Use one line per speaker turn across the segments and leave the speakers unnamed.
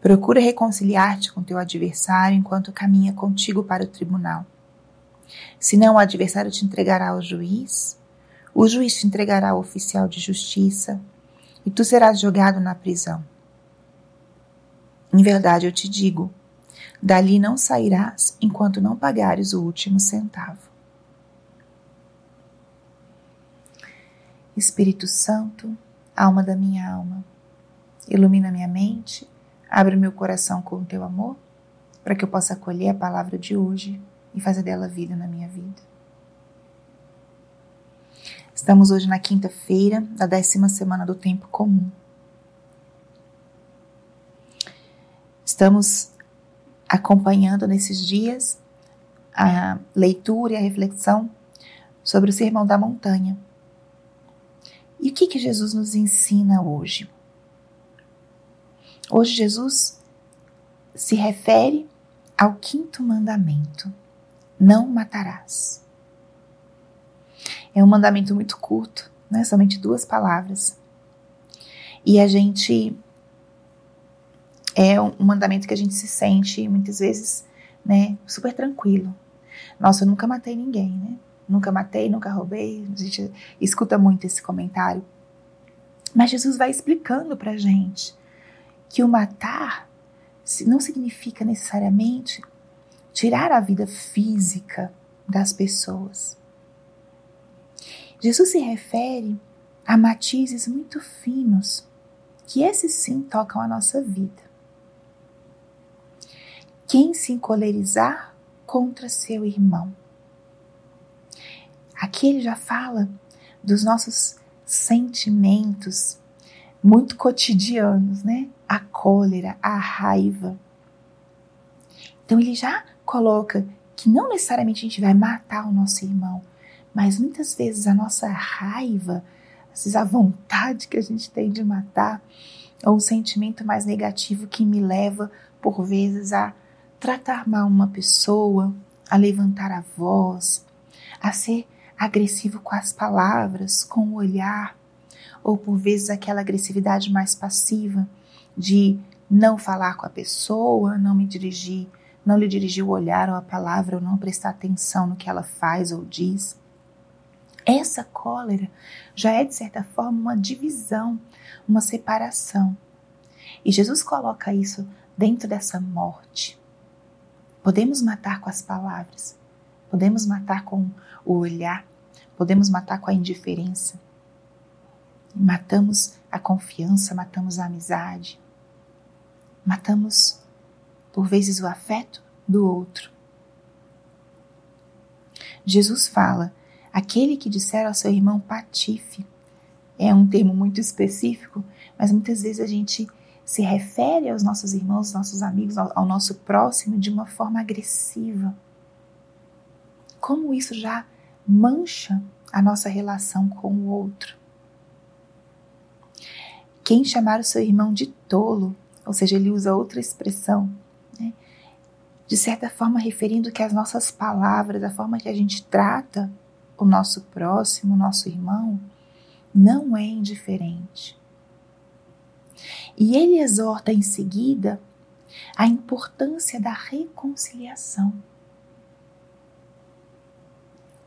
Procura reconciliar-te com teu adversário enquanto caminha contigo para o tribunal. Senão o adversário te entregará ao juiz, o juiz te entregará ao oficial de justiça e tu serás jogado na prisão. Em verdade eu te digo, dali não sairás enquanto não pagares o último centavo. Espírito Santo, alma da minha alma, ilumina minha mente Abre meu coração com o teu amor, para que eu possa acolher a palavra de hoje e fazer dela vida na minha vida. Estamos hoje na quinta-feira da décima semana do tempo comum. Estamos acompanhando nesses dias a leitura e a reflexão sobre o Sermão da Montanha. E o que, que Jesus nos ensina hoje? Hoje Jesus se refere ao quinto mandamento: não matarás. É um mandamento muito curto, né? Somente duas palavras. E a gente é um mandamento que a gente se sente muitas vezes, né, super tranquilo. Nossa, eu nunca matei ninguém, né? Nunca matei, nunca roubei. A gente escuta muito esse comentário. Mas Jesus vai explicando pra gente que o matar não significa necessariamente tirar a vida física das pessoas. Jesus se refere a matizes muito finos, que esses sim tocam a nossa vida. Quem se encolerizar contra seu irmão. Aqui ele já fala dos nossos sentimentos muito cotidianos, né? A cólera, a raiva. Então ele já coloca que não necessariamente a gente vai matar o nosso irmão, mas muitas vezes a nossa raiva, às vezes a vontade que a gente tem de matar, ou um sentimento mais negativo que me leva, por vezes, a tratar mal uma pessoa, a levantar a voz, a ser agressivo com as palavras, com o olhar, ou por vezes aquela agressividade mais passiva de não falar com a pessoa, não me dirigir, não lhe dirigir o olhar ou a palavra, ou não prestar atenção no que ela faz ou diz. Essa cólera já é, de certa forma, uma divisão, uma separação. E Jesus coloca isso dentro dessa morte. Podemos matar com as palavras, podemos matar com o olhar, podemos matar com a indiferença, Matamos a confiança, matamos a amizade, matamos, por vezes, o afeto do outro. Jesus fala: aquele que disser ao seu irmão patife, é um termo muito específico, mas muitas vezes a gente se refere aos nossos irmãos, aos nossos amigos, ao, ao nosso próximo de uma forma agressiva. Como isso já mancha a nossa relação com o outro. Quem chamar o seu irmão de tolo, ou seja, ele usa outra expressão, né? de certa forma referindo que as nossas palavras, a forma que a gente trata o nosso próximo, o nosso irmão, não é indiferente. E ele exorta em seguida a importância da reconciliação.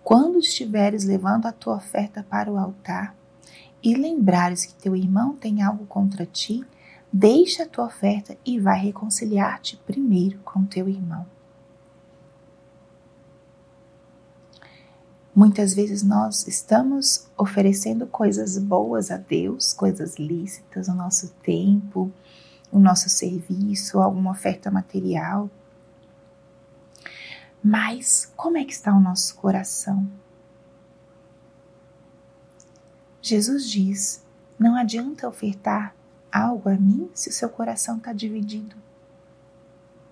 Quando estiveres levando a tua oferta para o altar, e lembrares que teu irmão tem algo contra ti, Deixa a tua oferta e vai reconciliar-te primeiro com teu irmão. Muitas vezes nós estamos oferecendo coisas boas a Deus, coisas lícitas, o nosso tempo, o nosso serviço, alguma oferta material. Mas como é que está o nosso coração? Jesus diz: não adianta ofertar algo a mim se o seu coração está dividido.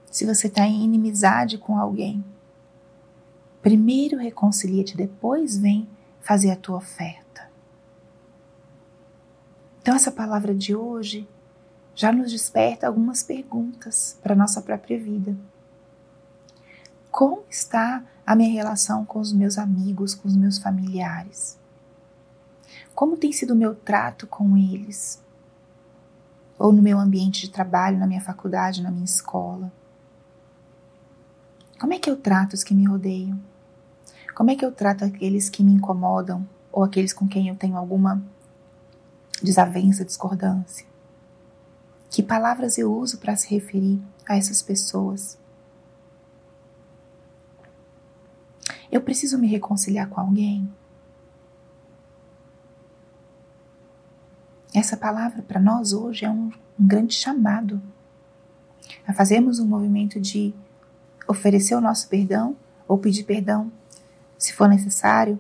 Se você está em inimizade com alguém, Primeiro reconcilia-te, depois vem fazer a tua oferta. Então, essa palavra de hoje já nos desperta algumas perguntas para a nossa própria vida. Como está a minha relação com os meus amigos, com os meus familiares? Como tem sido o meu trato com eles? Ou no meu ambiente de trabalho, na minha faculdade, na minha escola? Como é que eu trato os que me rodeiam? Como é que eu trato aqueles que me incomodam ou aqueles com quem eu tenho alguma desavença, discordância? Que palavras eu uso para se referir a essas pessoas? Eu preciso me reconciliar com alguém? Essa palavra para nós hoje é um, um grande chamado a fazermos um movimento de oferecer o nosso perdão ou pedir perdão se for necessário,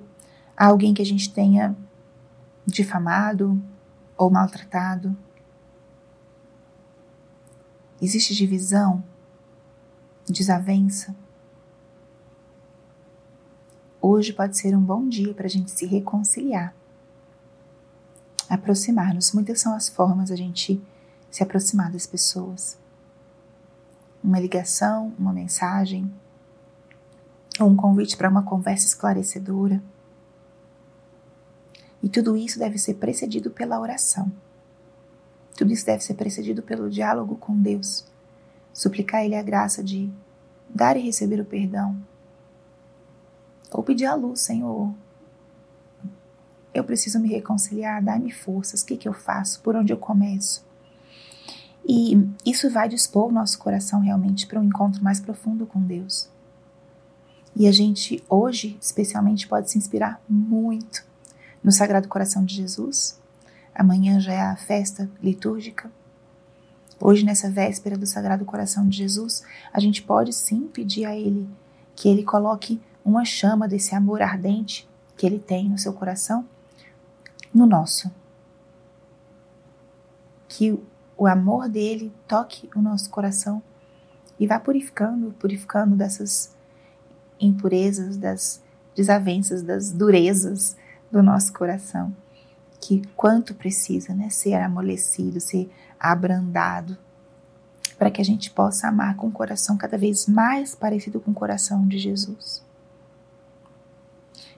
a alguém que a gente tenha difamado ou maltratado. Existe divisão, desavença. Hoje pode ser um bom dia para a gente se reconciliar, aproximar-nos. Muitas são as formas a gente se aproximar das pessoas. Uma ligação, uma mensagem, ou um convite para uma conversa esclarecedora. E tudo isso deve ser precedido pela oração. Tudo isso deve ser precedido pelo diálogo com Deus. Suplicar a Ele a graça de dar e receber o perdão. Ou pedir a luz, Senhor. Eu preciso me reconciliar, dá-me forças. O que, que eu faço? Por onde eu começo? E isso vai dispor o nosso coração realmente para um encontro mais profundo com Deus. E a gente hoje, especialmente, pode se inspirar muito no Sagrado Coração de Jesus. Amanhã já é a festa litúrgica. Hoje, nessa véspera do Sagrado Coração de Jesus, a gente pode sim pedir a Ele que Ele coloque uma chama desse amor ardente que Ele tem no seu coração no nosso. Que o amor dele toque o nosso coração e vá purificando, purificando dessas impurezas, das desavenças, das durezas do nosso coração, que quanto precisa, né, ser amolecido, ser abrandado, para que a gente possa amar com o coração cada vez mais parecido com o coração de Jesus.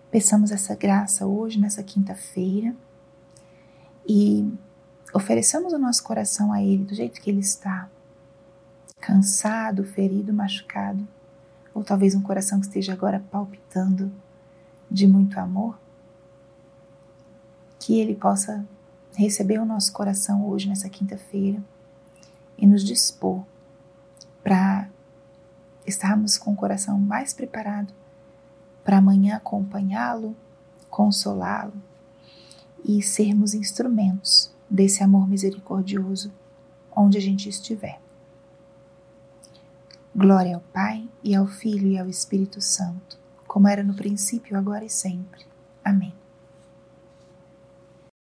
Peçamos essa graça hoje, nessa quinta-feira, e ofereçamos o nosso coração a Ele do jeito que Ele está, cansado, ferido, machucado ou talvez um coração que esteja agora palpitando de muito amor, que Ele possa receber o nosso coração hoje, nessa quinta-feira, e nos dispor para estarmos com o coração mais preparado para amanhã acompanhá-lo, consolá-lo e sermos instrumentos desse amor misericordioso onde a gente estiver. Glória ao Pai, e ao Filho, e ao Espírito Santo, como era no princípio, agora e sempre